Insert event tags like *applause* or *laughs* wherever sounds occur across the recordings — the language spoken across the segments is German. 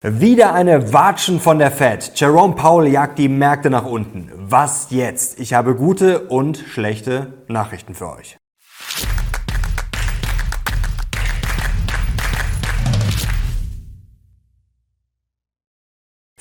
Wieder eine Watschen von der Fed. Jerome Powell jagt die Märkte nach unten. Was jetzt? Ich habe gute und schlechte Nachrichten für euch.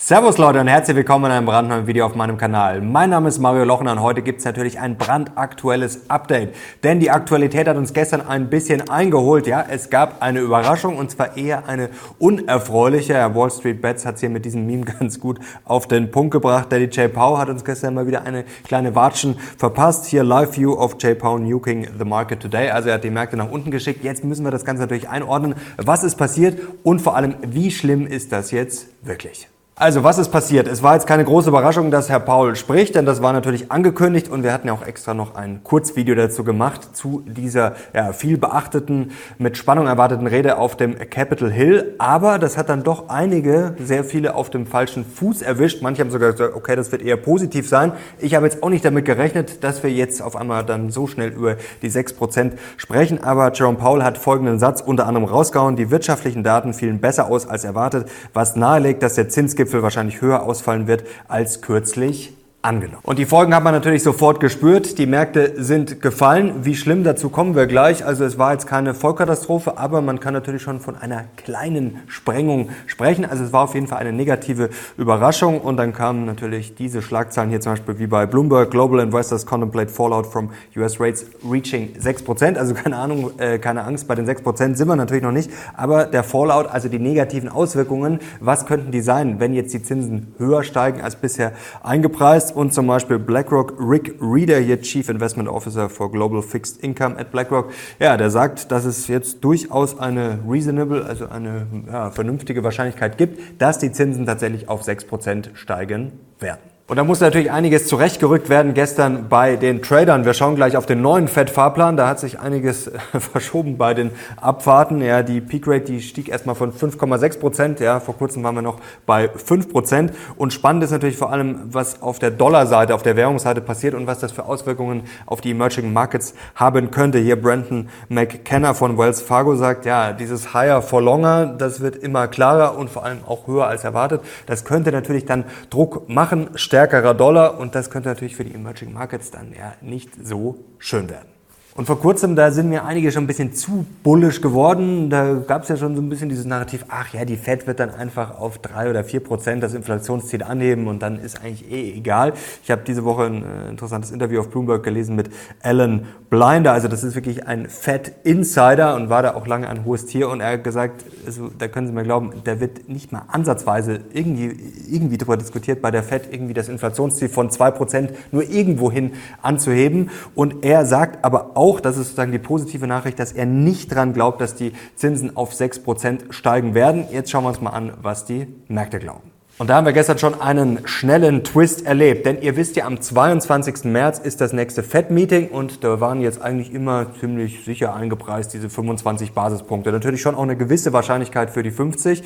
Servus Leute und herzlich willkommen in einem brandneuen Video auf meinem Kanal. Mein Name ist Mario Lochner und heute gibt es natürlich ein brandaktuelles Update. Denn die Aktualität hat uns gestern ein bisschen eingeholt. Ja, es gab eine Überraschung und zwar eher eine unerfreuliche. Wall Street Bets hat es hier mit diesem Meme *laughs* ganz gut auf den Punkt gebracht. Daddy J. Powell hat uns gestern mal wieder eine kleine Watschen verpasst. Hier Live View of J. Powell nuking the market today. Also er hat die Märkte nach unten geschickt. Jetzt müssen wir das Ganze natürlich einordnen. Was ist passiert und vor allem, wie schlimm ist das jetzt wirklich? Also, was ist passiert? Es war jetzt keine große Überraschung, dass Herr Paul spricht, denn das war natürlich angekündigt und wir hatten ja auch extra noch ein Kurzvideo dazu gemacht, zu dieser ja, viel beachteten, mit Spannung erwarteten Rede auf dem Capitol Hill. Aber das hat dann doch einige, sehr viele auf dem falschen Fuß erwischt. Manche haben sogar gesagt, okay, das wird eher positiv sein. Ich habe jetzt auch nicht damit gerechnet, dass wir jetzt auf einmal dann so schnell über die 6% sprechen. Aber Jerome Powell hat folgenden Satz unter anderem rausgehauen. Die wirtschaftlichen Daten fielen besser aus als erwartet, was nahelegt, dass der Zinsgipfel Gipfel wahrscheinlich höher ausfallen wird als kürzlich angenommen. Und die Folgen hat man natürlich sofort gespürt. Die Märkte sind gefallen. Wie schlimm, dazu kommen wir gleich. Also es war jetzt keine Vollkatastrophe, aber man kann natürlich schon von einer kleinen Sprengung sprechen. Also es war auf jeden Fall eine negative Überraschung. Und dann kamen natürlich diese Schlagzeilen hier zum Beispiel wie bei Bloomberg. Global Investors contemplate fallout from US rates reaching 6%. Also keine Ahnung, äh, keine Angst, bei den 6% sind wir natürlich noch nicht. Aber der Fallout, also die negativen Auswirkungen, was könnten die sein, wenn jetzt die Zinsen höher steigen als bisher eingepreist? Und zum Beispiel BlackRock Rick Reeder, hier Chief Investment Officer for Global Fixed Income at BlackRock, ja, der sagt, dass es jetzt durchaus eine reasonable, also eine ja, vernünftige Wahrscheinlichkeit gibt, dass die Zinsen tatsächlich auf 6% steigen werden. Und da muss natürlich einiges zurechtgerückt werden gestern bei den Tradern. Wir schauen gleich auf den neuen Fed-Fahrplan. Da hat sich einiges *laughs* verschoben bei den Abfahrten. Ja, die Peak Rate, die stieg erstmal von 5,6 Prozent. Ja, vor kurzem waren wir noch bei 5 Prozent. Und spannend ist natürlich vor allem, was auf der Dollarseite, auf der Währungsseite passiert und was das für Auswirkungen auf die Emerging Markets haben könnte. Hier Brandon McKenna von Wells Fargo sagt, ja, dieses Higher for Longer, das wird immer klarer und vor allem auch höher als erwartet. Das könnte natürlich dann Druck machen, stärkerer Dollar und das könnte natürlich für die Emerging Markets dann ja nicht so schön werden. Und vor kurzem, da sind mir einige schon ein bisschen zu bullisch geworden. Da gab es ja schon so ein bisschen dieses Narrativ, ach ja, die Fed wird dann einfach auf drei oder vier Prozent das Inflationsziel anheben und dann ist eigentlich eh egal. Ich habe diese Woche ein äh, interessantes Interview auf Bloomberg gelesen mit Alan Blinder. Also das ist wirklich ein Fed Insider und war da auch lange ein hohes Tier. Und er hat gesagt, also, da können Sie mir glauben, da wird nicht mal ansatzweise irgendwie, irgendwie darüber diskutiert, bei der Fed irgendwie das Inflationsziel von zwei Prozent nur irgendwohin anzuheben. Und er sagt aber auch, auch, das ist sozusagen die positive Nachricht, dass er nicht dran glaubt, dass die Zinsen auf 6% steigen werden. Jetzt schauen wir uns mal an, was die Märkte glauben. Und da haben wir gestern schon einen schnellen Twist erlebt, denn ihr wisst ja, am 22. März ist das nächste FED-Meeting und da waren jetzt eigentlich immer ziemlich sicher eingepreist diese 25 Basispunkte. Natürlich schon auch eine gewisse Wahrscheinlichkeit für die 50,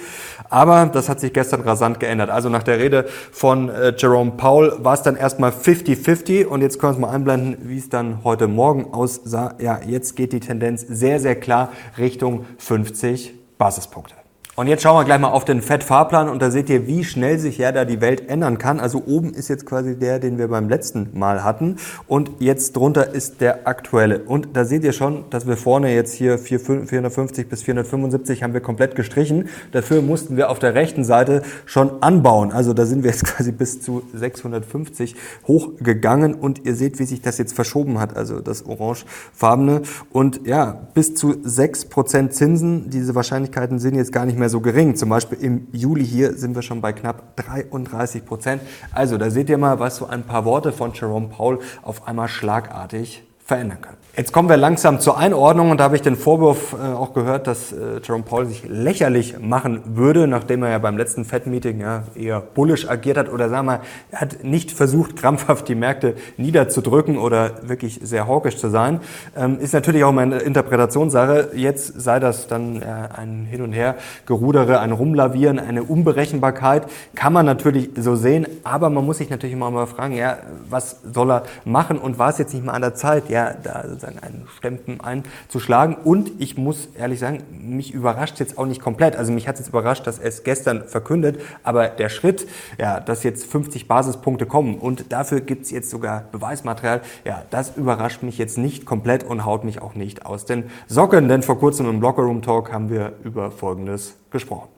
aber das hat sich gestern rasant geändert. Also nach der Rede von äh, Jerome Powell war es dann erstmal 50-50 und jetzt können wir mal einblenden, wie es dann heute Morgen aussah. Ja, jetzt geht die Tendenz sehr, sehr klar Richtung 50 Basispunkte. Und jetzt schauen wir gleich mal auf den FED-Fahrplan und da seht ihr, wie schnell sich ja da die Welt ändern kann. Also oben ist jetzt quasi der, den wir beim letzten Mal hatten und jetzt drunter ist der aktuelle. Und da seht ihr schon, dass wir vorne jetzt hier 450 bis 475 haben wir komplett gestrichen. Dafür mussten wir auf der rechten Seite schon anbauen. Also da sind wir jetzt *laughs* quasi bis zu 650 hochgegangen und ihr seht, wie sich das jetzt verschoben hat, also das orangefarbene. Und ja, bis zu 6% Zinsen, diese Wahrscheinlichkeiten sind jetzt gar nicht mehr mehr so gering. Zum Beispiel im Juli hier sind wir schon bei knapp 33 Prozent. Also da seht ihr mal, was so ein paar Worte von Jerome Paul auf einmal schlagartig verändern können. Jetzt kommen wir langsam zur Einordnung und da habe ich den Vorwurf äh, auch gehört, dass äh, Jerome Powell sich lächerlich machen würde, nachdem er ja beim letzten Fed-Meeting ja eher bullisch agiert hat oder sagen wir er hat nicht versucht, krampfhaft die Märkte niederzudrücken oder wirklich sehr hawkisch zu sein. Ähm, ist natürlich auch meine Interpretationssache. Jetzt sei das dann äh, ein Hin und Her Gerudere, ein Rumlavieren, eine Unberechenbarkeit. Kann man natürlich so sehen, aber man muss sich natürlich immer mal fragen, ja, was soll er machen und war es jetzt nicht mal an der Zeit, ja, da sozusagen einen Stempel einzuschlagen. Und ich muss ehrlich sagen, mich überrascht jetzt auch nicht komplett. Also mich hat es jetzt überrascht, dass es gestern verkündet, aber der Schritt, ja, dass jetzt 50 Basispunkte kommen und dafür gibt es jetzt sogar Beweismaterial, ja, das überrascht mich jetzt nicht komplett und haut mich auch nicht aus den Socken, denn vor kurzem im Lockerroom Talk haben wir über Folgendes gesprochen.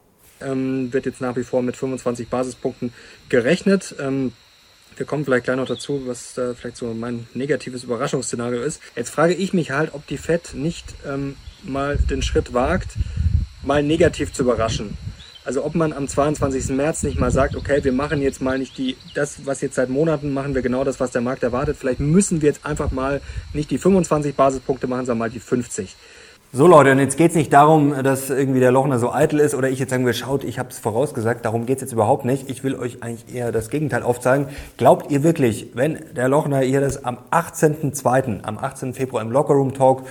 Ähm, wird jetzt nach wie vor mit 25 Basispunkten gerechnet. Ähm, wir kommen vielleicht gleich noch dazu, was da vielleicht so mein negatives Überraschungsszenario ist. Jetzt frage ich mich halt, ob die Fed nicht ähm, mal den Schritt wagt, mal negativ zu überraschen. Also ob man am 22. März nicht mal sagt, okay, wir machen jetzt mal nicht die, das, was jetzt seit Monaten machen wir genau das, was der Markt erwartet. Vielleicht müssen wir jetzt einfach mal nicht die 25 Basispunkte machen, sondern mal die 50. So Leute, und jetzt geht es nicht darum, dass irgendwie der Lochner so eitel ist oder ich jetzt sagen will, schaut, ich habe es vorausgesagt, darum geht es jetzt überhaupt nicht. Ich will euch eigentlich eher das Gegenteil aufzeigen. Glaubt ihr wirklich, wenn der Lochner hier das am 18.02., am 18. Februar im Lockerroom Talk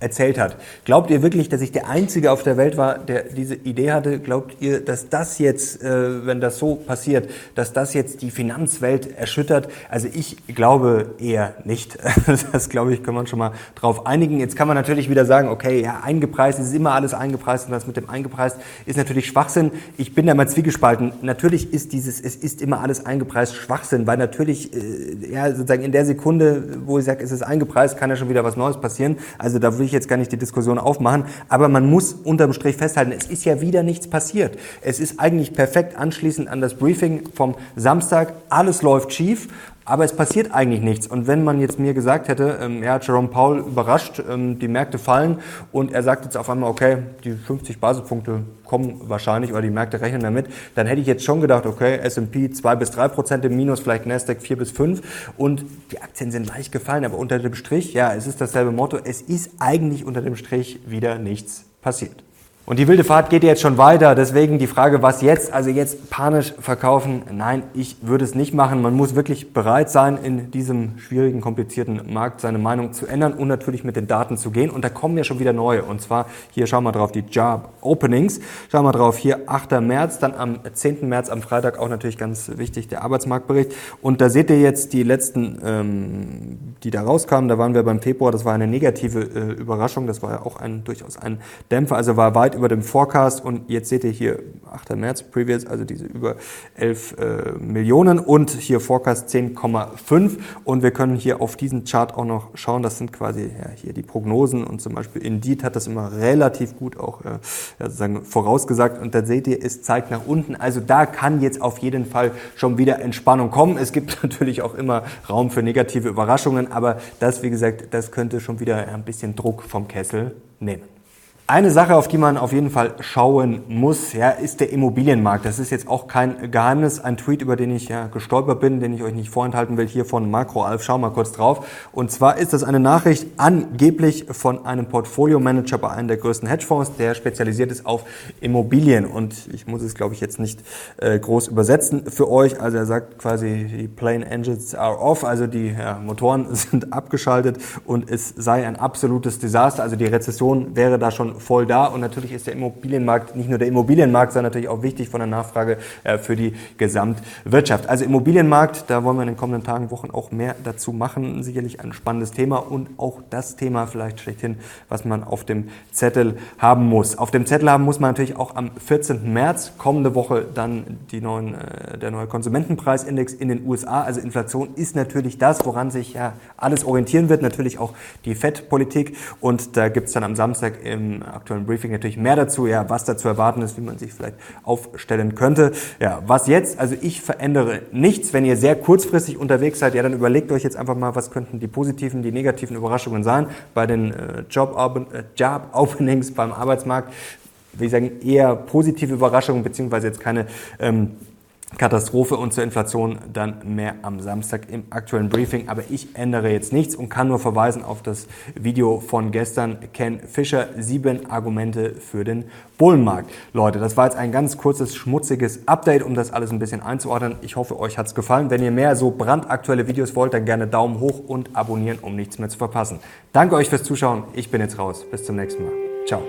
erzählt hat. Glaubt ihr wirklich, dass ich der Einzige auf der Welt war, der diese Idee hatte? Glaubt ihr, dass das jetzt, äh, wenn das so passiert, dass das jetzt die Finanzwelt erschüttert? Also ich glaube eher nicht. *laughs* Das glaube ich, kann man schon mal drauf einigen. Jetzt kann man natürlich wieder sagen, okay, ja, eingepreist, es ist immer alles eingepreist und das mit dem eingepreist ist natürlich Schwachsinn. Ich bin da mal zwiegespalten. Natürlich ist dieses, es ist immer alles eingepreist Schwachsinn, weil natürlich, äh, ja, sozusagen in der Sekunde, wo ich sage, es ist eingepreist, kann ja schon wieder was Neues passieren. Also da will ich jetzt gar nicht die Diskussion aufmachen, aber man muss unterm Strich festhalten, es ist ja wieder nichts passiert. Es ist eigentlich perfekt anschließend an das Briefing vom Samstag. Alles läuft schief aber es passiert eigentlich nichts. Und wenn man jetzt mir gesagt hätte, ähm, ja, Jerome Powell überrascht, ähm, die Märkte fallen und er sagt jetzt auf einmal, okay, die 50 Basispunkte kommen wahrscheinlich oder die Märkte rechnen damit, dann hätte ich jetzt schon gedacht, okay, S&P 2 bis 3 Prozent im Minus, vielleicht Nasdaq 4 bis 5 und die Aktien sind leicht gefallen, aber unter dem Strich, ja, es ist dasselbe Motto, es ist eigentlich unter dem Strich wieder nichts passiert. Und die wilde Fahrt geht jetzt schon weiter. Deswegen die Frage, was jetzt? Also jetzt panisch verkaufen? Nein, ich würde es nicht machen. Man muss wirklich bereit sein, in diesem schwierigen, komplizierten Markt seine Meinung zu ändern und natürlich mit den Daten zu gehen. Und da kommen ja schon wieder neue. Und zwar hier schauen wir drauf die Job Openings. Schauen wir drauf hier 8. März, dann am 10. März am Freitag auch natürlich ganz wichtig der Arbeitsmarktbericht. Und da seht ihr jetzt die letzten, ähm, die da rauskamen. Da waren wir beim Februar. Das war eine negative äh, Überraschung. Das war ja auch ein durchaus ein Dämpfer. Also war weit über dem Forecast und jetzt seht ihr hier 8. März Previous, also diese über 11 äh, Millionen und hier Forecast 10,5 und wir können hier auf diesen Chart auch noch schauen, das sind quasi ja, hier die Prognosen und zum Beispiel Indeed hat das immer relativ gut auch äh, sozusagen vorausgesagt und da seht ihr, es zeigt nach unten, also da kann jetzt auf jeden Fall schon wieder Entspannung kommen. Es gibt *laughs* natürlich auch immer Raum für negative Überraschungen, aber das, wie gesagt, das könnte schon wieder ein bisschen Druck vom Kessel nehmen. Eine Sache, auf die man auf jeden Fall schauen muss, ja, ist der Immobilienmarkt. Das ist jetzt auch kein Geheimnis. Ein Tweet, über den ich ja gestolpert bin, den ich euch nicht vorenthalten will, hier von Makro. Schau mal kurz drauf. Und zwar ist das eine Nachricht angeblich von einem Portfolio-Manager bei einem der größten Hedgefonds, der spezialisiert ist auf Immobilien. Und ich muss es, glaube ich, jetzt nicht äh, groß übersetzen für euch. Also er sagt quasi, die Plane Engines are off, also die ja, Motoren *laughs* sind abgeschaltet und es sei ein absolutes Desaster. Also die Rezession wäre da schon voll da. Und natürlich ist der Immobilienmarkt, nicht nur der Immobilienmarkt, sondern natürlich auch wichtig von der Nachfrage äh, für die Gesamtwirtschaft. Also Immobilienmarkt, da wollen wir in den kommenden Tagen, Wochen auch mehr dazu machen. Sicherlich ein spannendes Thema und auch das Thema vielleicht schlechthin, was man auf dem Zettel haben muss. Auf dem Zettel haben muss man natürlich auch am 14. März, kommende Woche, dann die neuen, äh, der neue Konsumentenpreisindex in den USA. Also Inflation ist natürlich das, woran sich ja alles orientieren wird. Natürlich auch die FED-Politik. Und da gibt es dann am Samstag im aktuellen Briefing natürlich mehr dazu, ja, was da zu erwarten ist, wie man sich vielleicht aufstellen könnte. Ja, was jetzt? Also ich verändere nichts. Wenn ihr sehr kurzfristig unterwegs seid, ja, dann überlegt euch jetzt einfach mal, was könnten die positiven, die negativen Überraschungen sein bei den äh, Job, äh, Job Openings beim Arbeitsmarkt. Wie sagen, eher positive Überraschungen, beziehungsweise jetzt keine ähm, Katastrophe und zur Inflation dann mehr am Samstag im aktuellen Briefing. Aber ich ändere jetzt nichts und kann nur verweisen auf das Video von gestern. Ken Fischer, sieben Argumente für den Bullenmarkt. Leute, das war jetzt ein ganz kurzes, schmutziges Update, um das alles ein bisschen einzuordnen. Ich hoffe, euch hat's gefallen. Wenn ihr mehr so brandaktuelle Videos wollt, dann gerne Daumen hoch und abonnieren, um nichts mehr zu verpassen. Danke euch fürs Zuschauen. Ich bin jetzt raus. Bis zum nächsten Mal. Ciao.